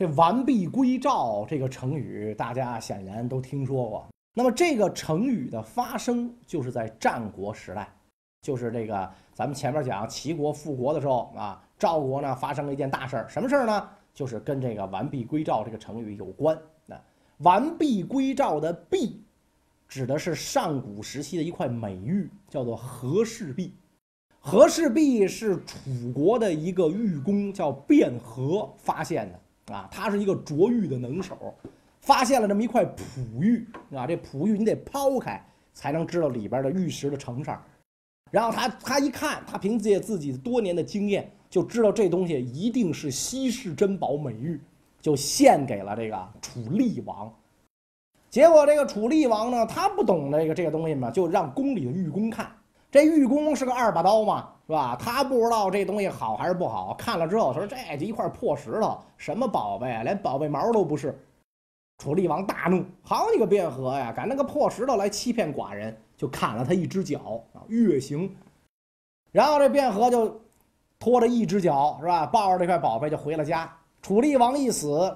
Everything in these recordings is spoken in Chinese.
这“完璧归赵”这个成语，大家显然都听说过。那么这个成语的发生，就是在战国时代，就是这个咱们前面讲齐国复国的时候啊，赵国呢发生了一件大事儿，什么事儿呢？就是跟这个“完璧归赵”这个成语有关。那“完璧归赵”的“璧”，指的是上古时期的一块美玉，叫做和氏璧。和氏璧是楚国的一个玉工叫卞和发现的。啊，他是一个琢玉的能手，发现了这么一块璞玉啊。这璞玉你得抛开才能知道里边的玉石的成色。然后他他一看，他凭借自己多年的经验，就知道这东西一定是稀世珍宝美玉，就献给了这个楚厉王。结果这个楚厉王呢，他不懂这个这个东西嘛，就让宫里的玉工看。这玉工是个二把刀嘛。是吧？他不知道这东西好还是不好，看了之后说：“这就一块破石头，什么宝贝啊？连宝贝毛都不是。”楚厉王大怒：“好你个卞和呀，敢那个破石头来欺骗寡人！”就砍了他一只脚啊，月刑。然后这卞和就拖着一只脚，是吧？抱着这块宝贝就回了家。楚厉王一死，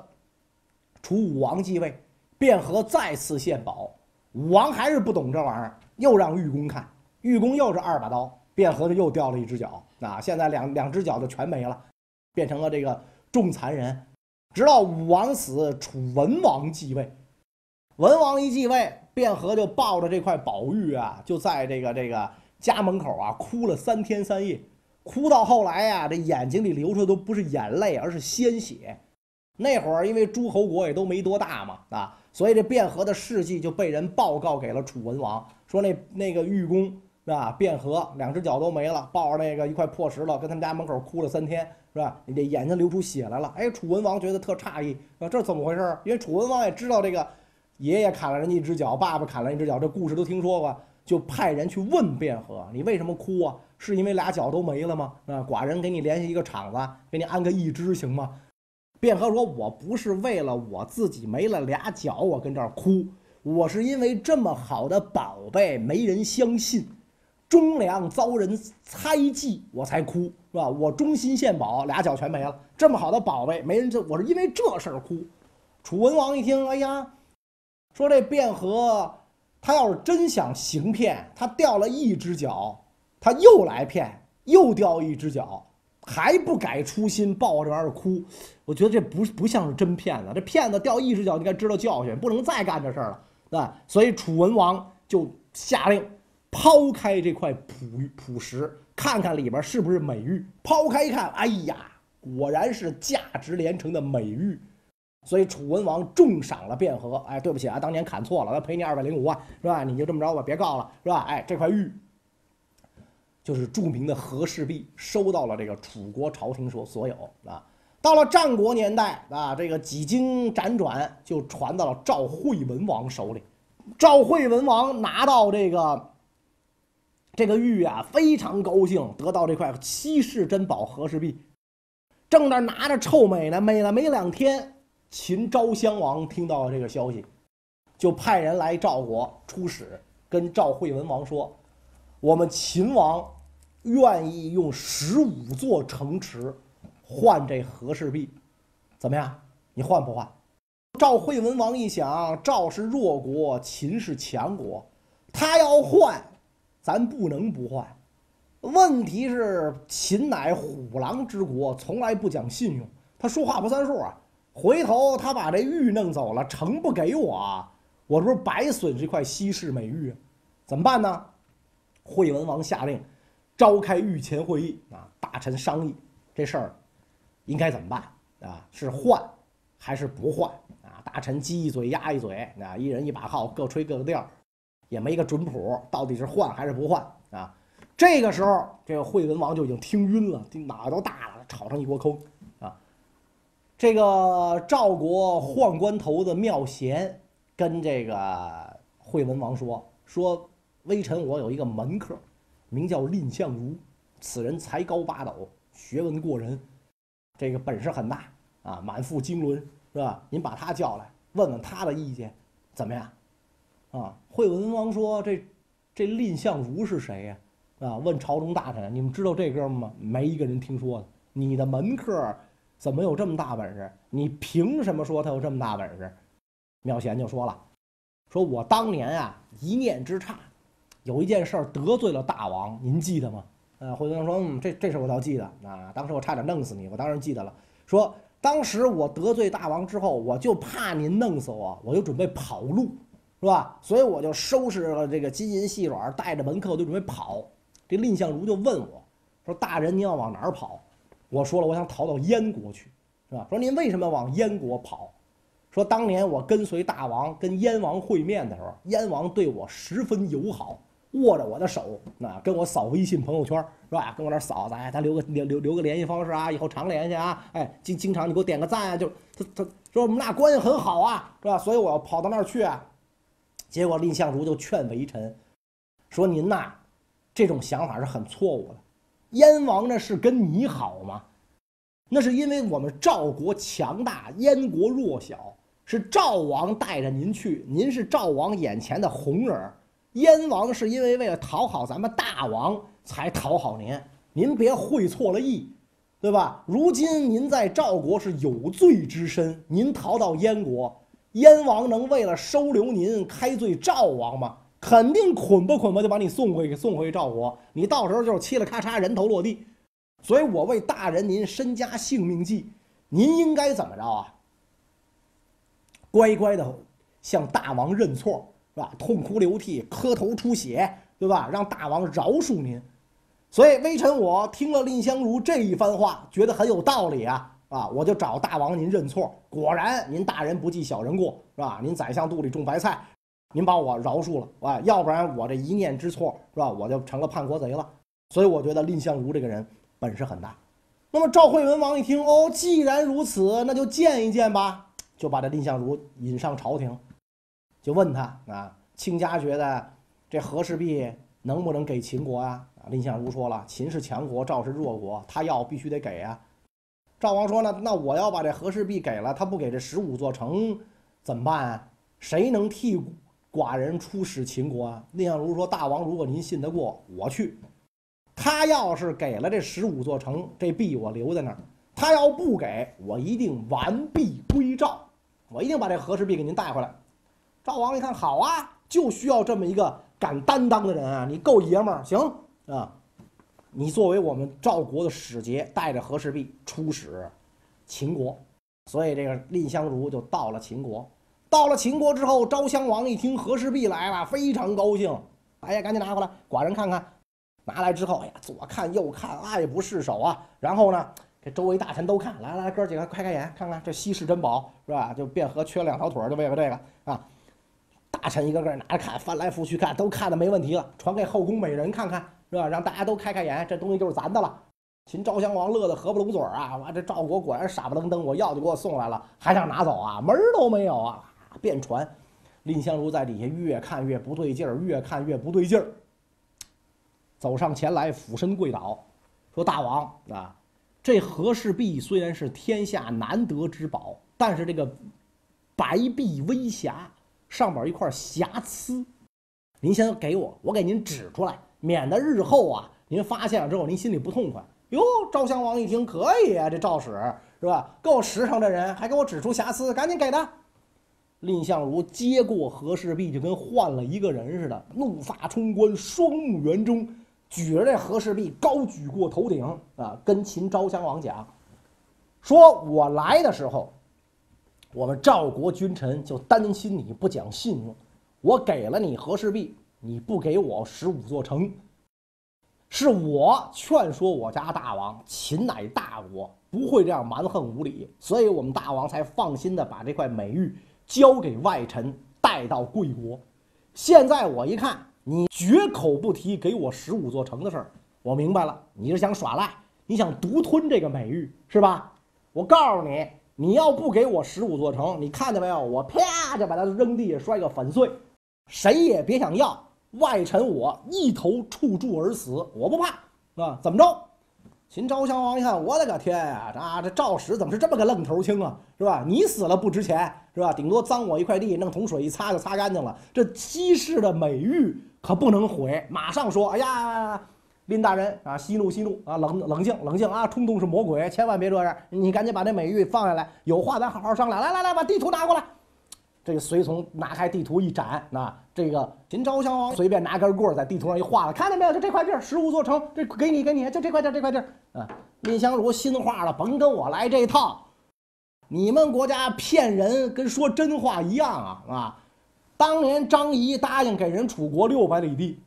楚武王继位，卞和再次献宝，武王还是不懂这玩意儿，又让玉工看，玉工又是二把刀。卞和就又掉了一只脚，啊，现在两两只脚就全没了，变成了这个重残人。直到武王死，楚文王继位，文王一继位，卞和就抱着这块宝玉啊，就在这个这个家门口啊哭了三天三夜，哭到后来呀，这眼睛里流出的都不是眼泪，而是鲜血。那会儿因为诸侯国也都没多大嘛，啊，所以这卞和的事迹就被人报告给了楚文王，说那那个玉工。是吧？卞和两只脚都没了，抱着那个一块破石头，跟他们家门口哭了三天，是吧？你这眼睛流出血来了。哎，楚文王觉得特诧异，说这怎么回事？因为楚文王也知道这个爷爷砍了人家一只脚，爸爸砍了一只脚，这故事都听说过，就派人去问卞和：“你为什么哭啊？是因为俩脚都没了吗？啊，寡人给你联系一个厂子，给你安个义肢行吗？”卞和说：“我不是为了我自己没了俩脚，我跟这儿哭，我是因为这么好的宝贝没人相信。”忠良遭人猜忌，我才哭，是吧？我忠心献宝，俩脚全没了。这么好的宝贝，没人这，我是因为这事儿哭。楚文王一听，哎呀，说这卞和，他要是真想行骗，他掉了一只脚，他又来骗，又掉一只脚，还不改初心，抱着这玩意儿哭。我觉得这不不像是真骗子，这骗子掉一只脚，应该知道教训，不能再干这事儿了，对？所以楚文王就下令。抛开这块璞璞石，看看里边是不是美玉。抛开一看，哎呀，果然是价值连城的美玉。所以楚文王重赏了卞和。哎，对不起啊，当年砍错了，他赔你二百零五万，是吧？你就这么着吧，别告了，是吧？哎，这块玉就是著名的和氏璧，收到了这个楚国朝廷所所有啊。到了战国年代啊，这个几经辗转，就传到了赵惠文王手里。赵惠文王拿到这个。这个玉啊，非常高兴得到这块稀世珍宝和氏璧，正那拿着臭美呢。美了没两天，秦昭襄王听到了这个消息，就派人来赵国出使，跟赵惠文王说：“我们秦王愿意用十五座城池换这和氏璧，怎么样？你换不换？”赵惠文王一想，赵是弱国，秦是强国，他要换。咱不能不换，问题是秦乃虎狼之国，从来不讲信用，他说话不算数啊。回头他把这玉弄走了，城不给我，我这不是白损这块稀世美玉？怎么办呢？惠文王下令召开御前会议啊，大臣商议这事儿应该怎么办啊？是换还是不换啊？大臣鸡一嘴鸭一嘴啊，一人一把号，各吹各个调。也没个准谱，到底是换还是不换啊？这个时候，这个惠文王就已经听晕了，脑袋都大了，吵成一锅坑啊！这个赵国宦官头子妙贤跟这个惠文王说：“说微臣我有一个门客，名叫蔺相如，此人才高八斗，学问过人，这个本事很大啊，满腹经纶，是吧？您把他叫来，问问他的意见，怎么样？”啊，惠文王说：“这，这蔺相如是谁呀？啊，问朝中大臣，你们知道这哥们吗？没一个人听说的。你的门客，怎么有这么大本事？你凭什么说他有这么大本事？妙贤就说了：“说我当年啊，一念之差，有一件事儿得罪了大王，您记得吗？”呃，惠文王说：“嗯，这这事我倒记得啊，当时我差点弄死你，我当然记得了。说当时我得罪大王之后，我就怕您弄死我，我就准备跑路，是吧？所以我就收拾了这个金银细软，带着门客就准备跑。这蔺相如就问我说：‘大人，您要往哪儿跑？’我说了，我想逃到燕国去，是吧？说您为什么往燕国跑？”说当年我跟随大王跟燕王会面的时候，燕王对我十分友好，握着我的手，那跟我扫微信朋友圈是吧？跟我那扫，哎，他留个留留留个联系方式啊，以后常联系啊，哎，经经常你给我点个赞啊，就他他说我们俩关系很好啊，是吧？所以我要跑到那儿去啊。结果蔺相如就劝微臣说：“您呐，这种想法是很错误的。燕王那是跟你好吗？那是因为我们赵国强大，燕国弱小。”是赵王带着您去，您是赵王眼前的红人燕王是因为为了讨好咱们大王才讨好您，您别会错了意，对吧？如今您在赵国是有罪之身，您逃到燕国，燕王能为了收留您开罪赵王吗？肯定捆吧捆吧就把你送回去，送回赵国，你到时候就是嘁了咔嚓人头落地。所以我为大人您身家性命计，您应该怎么着啊？乖乖的向大王认错，是吧？痛哭流涕，磕头出血，对吧？让大王饶恕您。所以微臣我听了蔺相如这一番话，觉得很有道理啊啊！我就找大王您认错。果然，您大人不计小人过，是吧？您宰相肚里种白菜，您把我饶恕了，啊，要不然我这一念之错，是吧？我就成了叛国贼了。所以我觉得蔺相如这个人本事很大。那么赵惠文王一听，哦，既然如此，那就见一见吧。就把这蔺相如引上朝廷，就问他啊，亲家觉得这和氏璧能不能给秦国啊？蔺相如说了，秦是强国，赵是弱国，他要必须得给啊。赵王说呢，那我要把这和氏璧给了，他不给这十五座城怎么办啊？谁能替寡人出使秦国啊？蔺相如说，大王如果您信得过，我去。他要是给了这十五座城，这璧我留在那儿。他要不给我，一定完璧归赵，我一定把这和氏璧给您带回来。赵王一看，好啊，就需要这么一个敢担当的人啊！你够爷们儿，行啊！你作为我们赵国的使节，带着和氏璧出使秦国，所以这个蔺相如就到了秦国。到了秦国之后，昭襄王一听和氏璧来了，非常高兴，哎呀，赶紧拿回来，寡人看看。拿来之后，哎呀，左看右看，爱不释手啊。然后呢？这周围大臣都看，来来，哥几个开开眼，看看这稀世珍宝是吧？就卞和缺两条腿，就为了这个啊！大臣一个个拿着看，翻来覆去看，都看的没问题了，传给后宫美人看看是吧？让大家都开开眼，这东西就是咱的了。秦昭襄王乐得合不拢嘴啊！哇，这赵国果然傻不愣登，我要就给我送来了，还想拿走啊？门儿都没有啊！便传，蔺相如在底下越看越不对劲儿，越看越不对劲儿，走上前来俯身跪倒，说：“大王啊！”这和氏璧虽然是天下难得之宝，但是这个白璧微瑕，上边一块瑕疵，您先给我，我给您指出来，免得日后啊您发现了之后您心里不痛快。哟，赵襄王一听可以啊，这赵使是吧？够实诚的人，还给我指出瑕疵，赶紧给他。蔺相如接过和氏璧，就跟换了一个人似的，怒发冲冠，双目圆睁。举着这和氏璧高举过头顶啊，跟秦昭襄王讲：“说我来的时候，我们赵国君臣就担心你不讲信用，我给了你和氏璧，你不给我十五座城，是我劝说我家大王，秦乃大国，不会这样蛮横无理，所以我们大王才放心的把这块美玉交给外臣带到贵国。现在我一看。”你绝口不提给我十五座城的事儿，我明白了，你是想耍赖，你想独吞这个美玉是吧？我告诉你，你要不给我十五座城，你看见没有？我啪就把它扔地下摔个粉碎，谁也别想要。外臣我一头触柱而死，我不怕啊！怎么着？秦昭襄王一看，我的个天呀！啊，这赵史怎么是这么个愣头青啊？是吧？你死了不值钱是吧？顶多脏我一块地，弄桶水一擦就擦干净了。这稀世的美玉。可不能毁！马上说，哎呀，林大人啊，息怒息怒啊，冷冷静冷静啊，冲动是魔鬼，千万别这样。你赶紧把那美玉放下来，有话咱好好商量。来来来，把地图拿过来。这个随从拿开地图一展，那这个秦昭襄王随便拿根棍儿在地图上一画了，看见没有？就这块地儿，十五座城，这给你给你，就这块地儿这块地儿啊。蔺相如心话了，甭跟我来这套，你们国家骗人跟说真话一样啊啊！当年张仪答应给人楚国六百里地，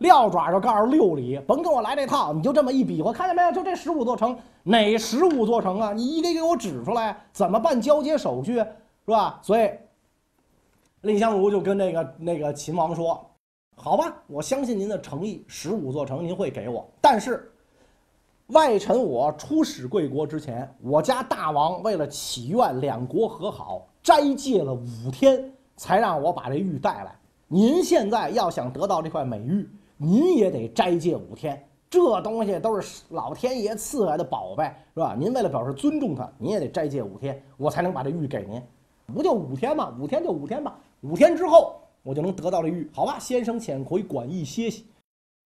撂爪就告诉六里，甭跟我来这套，你就这么一比划，看见没有？就这十五座城，哪十五座城啊？你一个给我指出来，怎么办交接手续是吧？所以。蔺相如就跟那个那个秦王说：“好吧，我相信您的诚意，十五座城您会给我。但是，外臣我出使贵国之前，我家大王为了祈愿两国和好，斋戒了五天，才让我把这玉带来。您现在要想得到这块美玉，您也得斋戒五天。这东西都是老天爷赐来的宝贝，是吧？您为了表示尊重他，您也得斋戒五天，我才能把这玉给您。不就五天吗？五天就五天吧。”五天之后，我就能得到这玉。好吧，先生遣回馆驿歇息，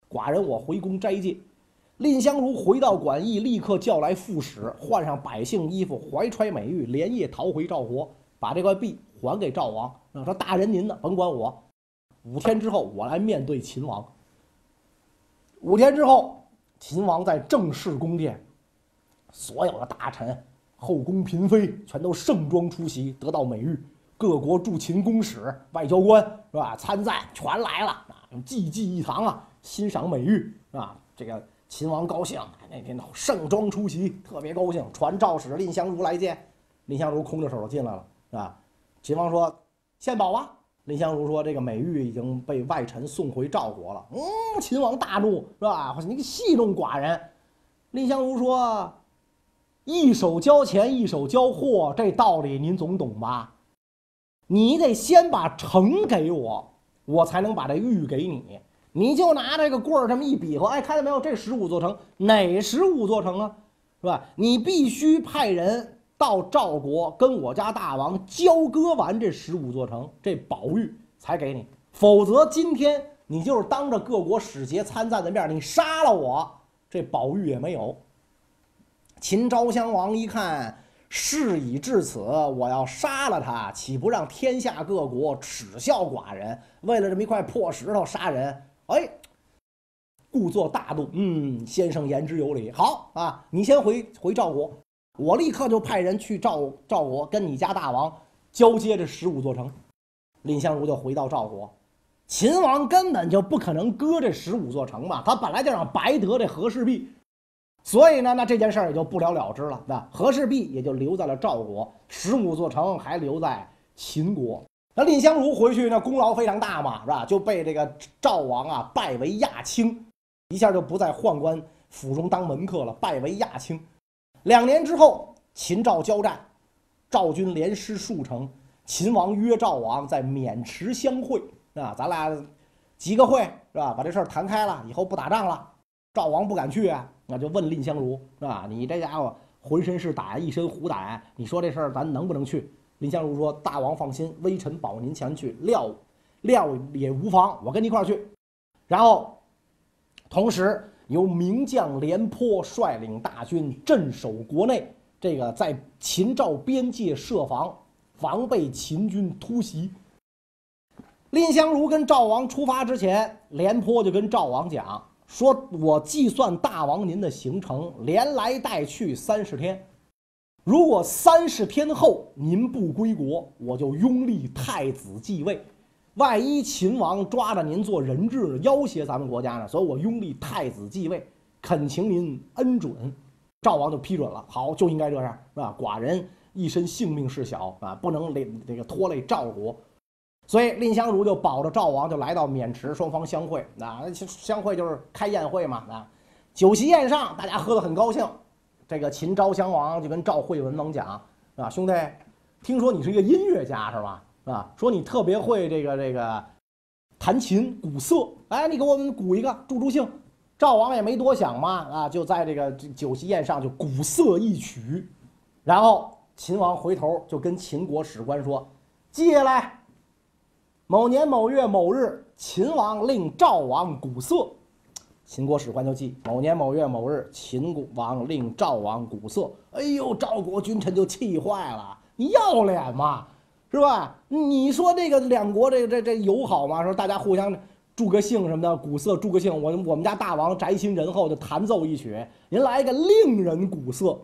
寡人我回宫斋戒。蔺相如回到馆驿，立刻叫来副使，换上百姓衣服，怀揣美玉，连夜逃回赵国，把这块璧还给赵王。说大人您呢，甭管我。五天之后，我来面对秦王。五天之后，秦王在正式宫殿，所有的大臣、后宫嫔妃全都盛装出席，得到美玉。各国驻秦公使、外交官是吧？参赞全来了啊，济济一堂啊，欣赏美玉啊。这个秦王高兴，那天盛装出席，特别高兴，传诏使蔺相如来见。蔺相如空着手就进来了，是吧？秦王说：“献宝啊！”蔺相如说：“这个美玉已经被外臣送回赵国了。”嗯，秦王大怒，是吧？你戏弄寡人。蔺相如说：“一手交钱，一手交货，这道理您总懂吧？”你得先把城给我，我才能把这玉给你。你就拿这个棍儿这么一比划，哎，看见没有？这十五座城哪十五座城啊？是吧？你必须派人到赵国跟我家大王交割完这十五座城，这宝玉才给你。否则今天你就是当着各国使节参赞的面，你杀了我，这宝玉也没有。秦昭襄王一看。事已至此，我要杀了他，岂不让天下各国耻笑寡人？为了这么一块破石头杀人，哎，故作大度。嗯，先生言之有理。好啊，你先回回赵国，我立刻就派人去赵赵国跟你家大王交接这十五座城。蔺相如就回到赵国，秦王根本就不可能割这十五座城嘛，他本来就想白得这和氏璧。所以呢，那这件事儿也就不了了之了。那和氏璧也就留在了赵国，十五座城还留在秦国。那蔺相如回去，那功劳非常大嘛，是吧？就被这个赵王啊拜为亚卿，一下就不在宦官府中当门客了，拜为亚卿。两年之后，秦赵交战，赵军连失数城，秦王约赵王在渑池相会啊，咱俩集个会是吧？把这事儿谈开了，以后不打仗了。赵王不敢去啊。那就问蔺相如是吧？你这家伙浑身是胆，一身虎胆，你说这事儿咱能不能去？蔺相如说：“大王放心，微臣保您前去，料料也无妨，我跟你一块儿去。”然后，同时由名将廉颇率领大军镇守国内，这个在秦赵边界设防，防备秦军突袭。蔺相如跟赵王出发之前，廉颇就跟赵王讲。说我计算大王您的行程，连来带去三十天。如果三十天后您不归国，我就拥立太子继位。万一秦王抓着您做人质，要挟咱们国家呢？所以我拥立太子继位，恳请您恩准。赵王就批准了。好，就应该这样，是吧？寡人一身性命事小啊，不能累这个拖累赵国。所以蔺相如就保着赵王，就来到渑池，双方相会。那相会就是开宴会嘛。啊，酒席宴上，大家喝得很高兴。这个秦昭襄王就跟赵惠文王讲：“啊，兄弟，听说你是一个音乐家是吧？啊，说你特别会这个这个弹琴鼓瑟。哎，你给我们鼓一个助助兴。”赵王也没多想嘛，啊，就在这个酒席宴上就鼓瑟一曲。然后秦王回头就跟秦国史官说：“记下来。”某年某月某日，秦王令赵王鼓瑟。秦国史官就记：某年某月某日，秦王令赵王鼓瑟。哎呦，赵国君臣就气坏了，你要脸吗？是吧？你说这个两国这这这友好吗？说大家互相祝个兴什么的，鼓瑟祝个兴。我我们家大王宅心仁厚，就弹奏一曲，您来一个令人鼓瑟，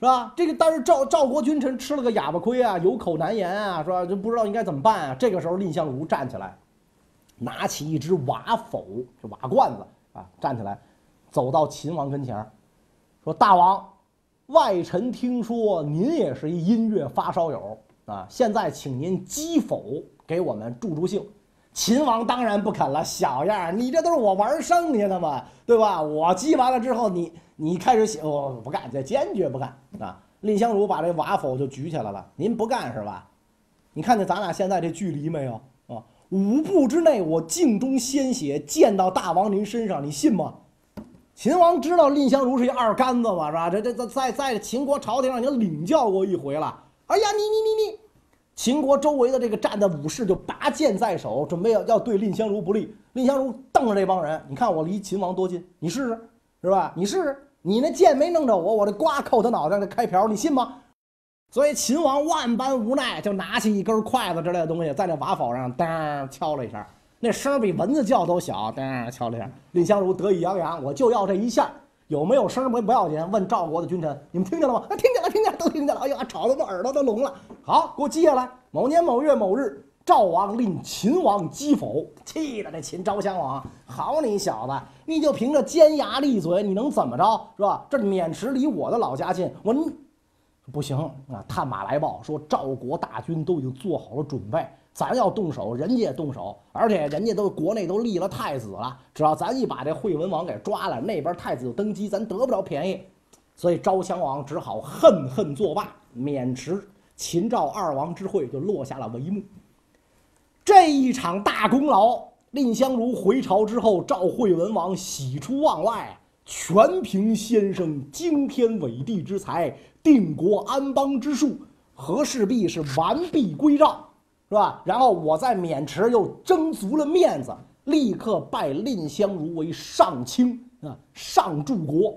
是吧？这个但是赵赵国君臣吃了个哑巴亏啊，有口难言啊，是吧？就不知道应该怎么办啊。这个时候，蔺相如站起来，拿起一只瓦否，就瓦罐子啊，站起来，走到秦王跟前说：“大王，外臣听说您也是一音乐发烧友。”啊！现在请您击否给我们助助兴。秦王当然不肯了，小样儿，你这都是我玩剩下的嘛，对吧？我击完了之后，你你开始写，我不干，坚决不干啊！蔺相如把这瓦否就举起来了，您不干是吧？你看见咱俩现在这距离没有啊？五步之内，我镜中鲜血溅到大王您身上，你信吗？秦王知道蔺相如是一二杆子嘛，是吧？这这在在秦国朝廷上已经领教过一回了。哎呀，你你你你！秦国周围的这个站的武士就拔剑在手，准备要要对蔺相如不利。蔺相如瞪着这帮人，你看我离秦王多近，你试试，是吧？你试试，你那剑没弄着我，我这瓜扣他脑袋，那开瓢，你信吗？所以秦王万般无奈，就拿起一根筷子之类的东西，在那瓦否上当敲了一下，那声比蚊子叫都小，当敲了一下。蔺相如得意洋洋，我就要这一下。有没有声不不要紧，问赵国的君臣，你们听见了吗？啊，听见，都听见了。哎呀，吵得我耳朵都聋了。好，给我记下来。某年某月某日，赵王令秦王击否，气得这秦昭襄王，好你小子，你就凭着尖牙利嘴，你能怎么着，是吧？这渑池离我的老家近，我不行啊。探马来报说，赵国大军都已经做好了准备。咱要动手，人家也动手，而且人家都国内都立了太子了。只要咱一把这惠文王给抓了，那边太子就登基，咱得不着便宜。所以昭襄王只好恨恨作罢，渑池秦赵二王之会就落下了帷幕。这一场大功劳，蔺相如回朝之后，赵惠文王喜出望外，全凭先生惊天伟地之才，定国安邦之术，和氏璧是完璧归赵。是吧？然后我在渑池又争足了面子，立刻拜蔺相如为上卿啊，上柱国。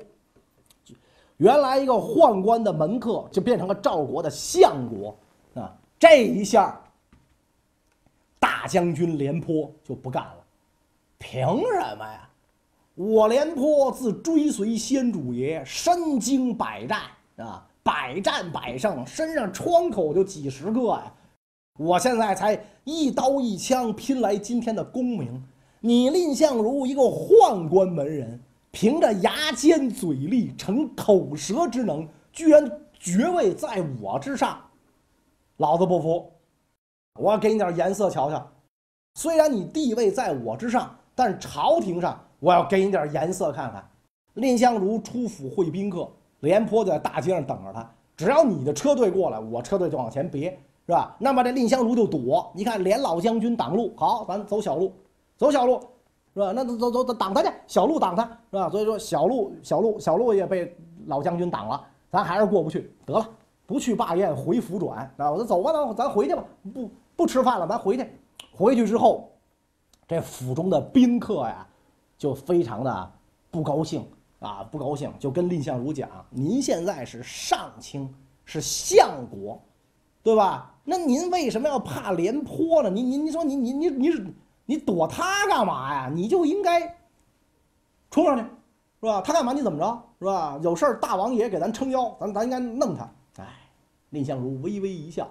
原来一个宦官的门客，就变成了赵国的相国啊！这一下，大将军廉颇就不干了。凭什么呀？我廉颇自追随先主爷，身经百战啊，百战百胜，身上疮口就几十个呀。我现在才一刀一枪拼来今天的功名，你蔺相如一个宦官门人，凭着牙尖嘴利、逞口舌之能，居然爵位在我之上，老子不服！我要给你点颜色瞧瞧。虽然你地位在我之上，但朝廷上我要给你点颜色看看。蔺相如出府会宾客，廉颇就在大街上等着他。只要你的车队过来，我车队就往前别。是吧？那么这蔺相如就躲，你看连老将军挡路，好，咱走小路，走小路，是吧？那走走走，挡他去，小路挡他，是吧？所以说小路小路小路也被老将军挡了，咱还是过不去，得了，不去罢宴，回府转，啊，我说走吧，咱咱回去吧，不不吃饭了，咱回去。回去之后，这府中的宾客呀，就非常的不高兴啊，不高兴，就跟蔺相如讲：“您现在是上卿，是相国。”对吧？那您为什么要怕廉颇呢？您您您说您您您你是你躲他干嘛呀？你就应该冲上去，是吧？他干嘛你怎么着，是吧？有事儿大王爷给咱撑腰，咱咱应该弄他。哎，蔺相如微微一笑。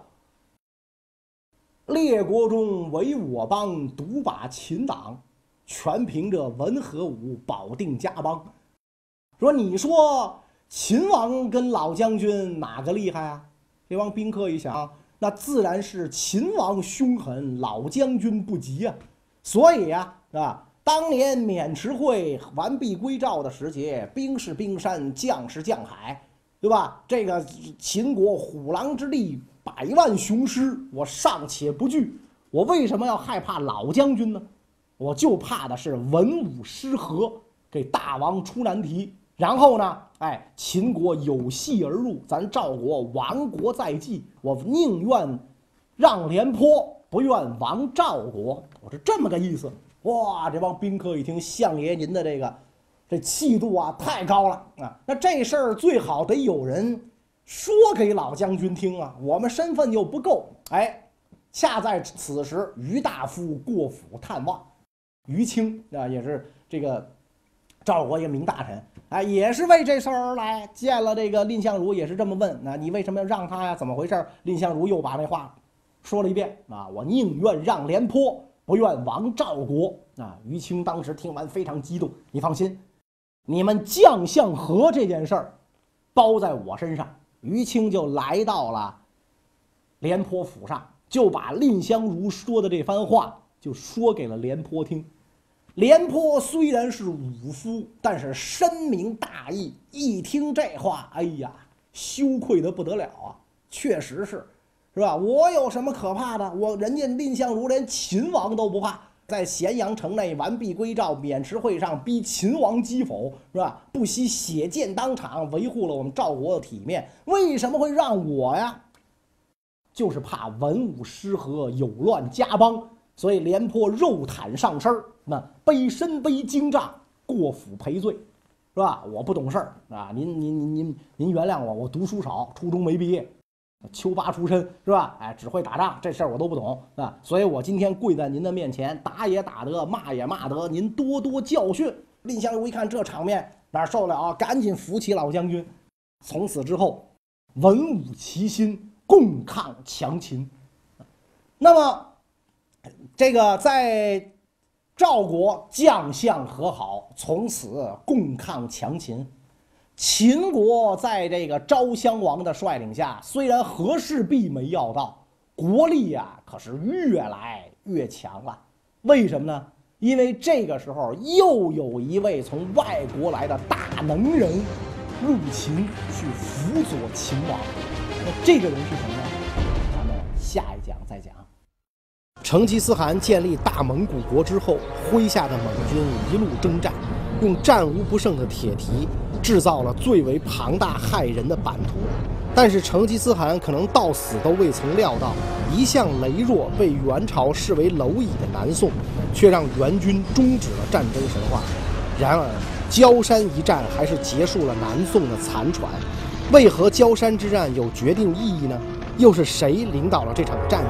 列国中唯我邦独把秦党，全凭着文和武保定家邦。说你说秦王跟老将军哪个厉害啊？这帮宾客一想，那自然是秦王凶狠，老将军不及啊。所以呀，是吧？当年渑池会完璧归赵的时节，兵是冰山，将是将海，对吧？这个秦国虎狼之力，百万雄师，我尚且不惧，我为什么要害怕老将军呢？我就怕的是文武失和，给大王出难题。然后呢？哎，秦国有隙而入，咱赵国亡国在即，我宁愿让廉颇，不愿亡赵国。我是这么个意思哇，这帮宾客一听，相爷您的这个这气度啊，太高了啊！那这事儿最好得有人说给老将军听啊，我们身份又不够。哎，恰在此时，于大夫过府探望，于清啊，也是这个赵国一个名大臣，哎，也是为这事儿而来。见了这个蔺相如，也是这么问：那你为什么要让他呀？怎么回事？蔺相如又把那话说了一遍啊，我宁愿让廉颇。不愿亡赵国啊！于青当时听完非常激动。你放心，你们将相和这件事儿，包在我身上。于青就来到了廉颇府上，就把蔺相如说的这番话就说给了廉颇听。廉颇虽然是武夫，但是深明大义，一听这话，哎呀，羞愧的不得了啊！确实是。是吧？我有什么可怕的？我人家蔺相如连秦王都不怕，在咸阳城内完璧归赵，渑池会上逼秦王击否，是吧？不惜血溅当场，维护了我们赵国的体面。为什么会让我呀？就是怕文武失和，有乱家邦。所以廉颇肉袒上身那背身背荆杖过府赔罪，是吧？我不懂事儿啊！您您您您您原谅我，我读书少，初中没毕业。丘八出身是吧？哎，只会打仗，这事儿我都不懂啊，所以我今天跪在您的面前，打也打得，骂也骂得，您多多教训。蔺相如一看这场面，哪受得了啊？赶紧扶起老将军。从此之后，文武齐心，共抗强秦。那么，这个在赵国将相和好，从此共抗强秦。秦国在这个昭襄王的率领下，虽然和氏璧没要到，国力呀可是越来越强了。为什么呢？因为这个时候又有一位从外国来的大能人入秦去辅佐秦王。那这个人是什么呢？咱们下一讲再讲。成吉思汗建立大蒙古国之后，麾下的蒙军一路征战，用战无不胜的铁蹄。制造了最为庞大骇人的版图，但是成吉思汗可能到死都未曾料到，一向羸弱、被元朝视为蝼蚁的南宋，却让元军终止了战争神话。然而，焦山一战还是结束了南宋的残喘。为何焦山之战有决定意义呢？又是谁领导了这场战役？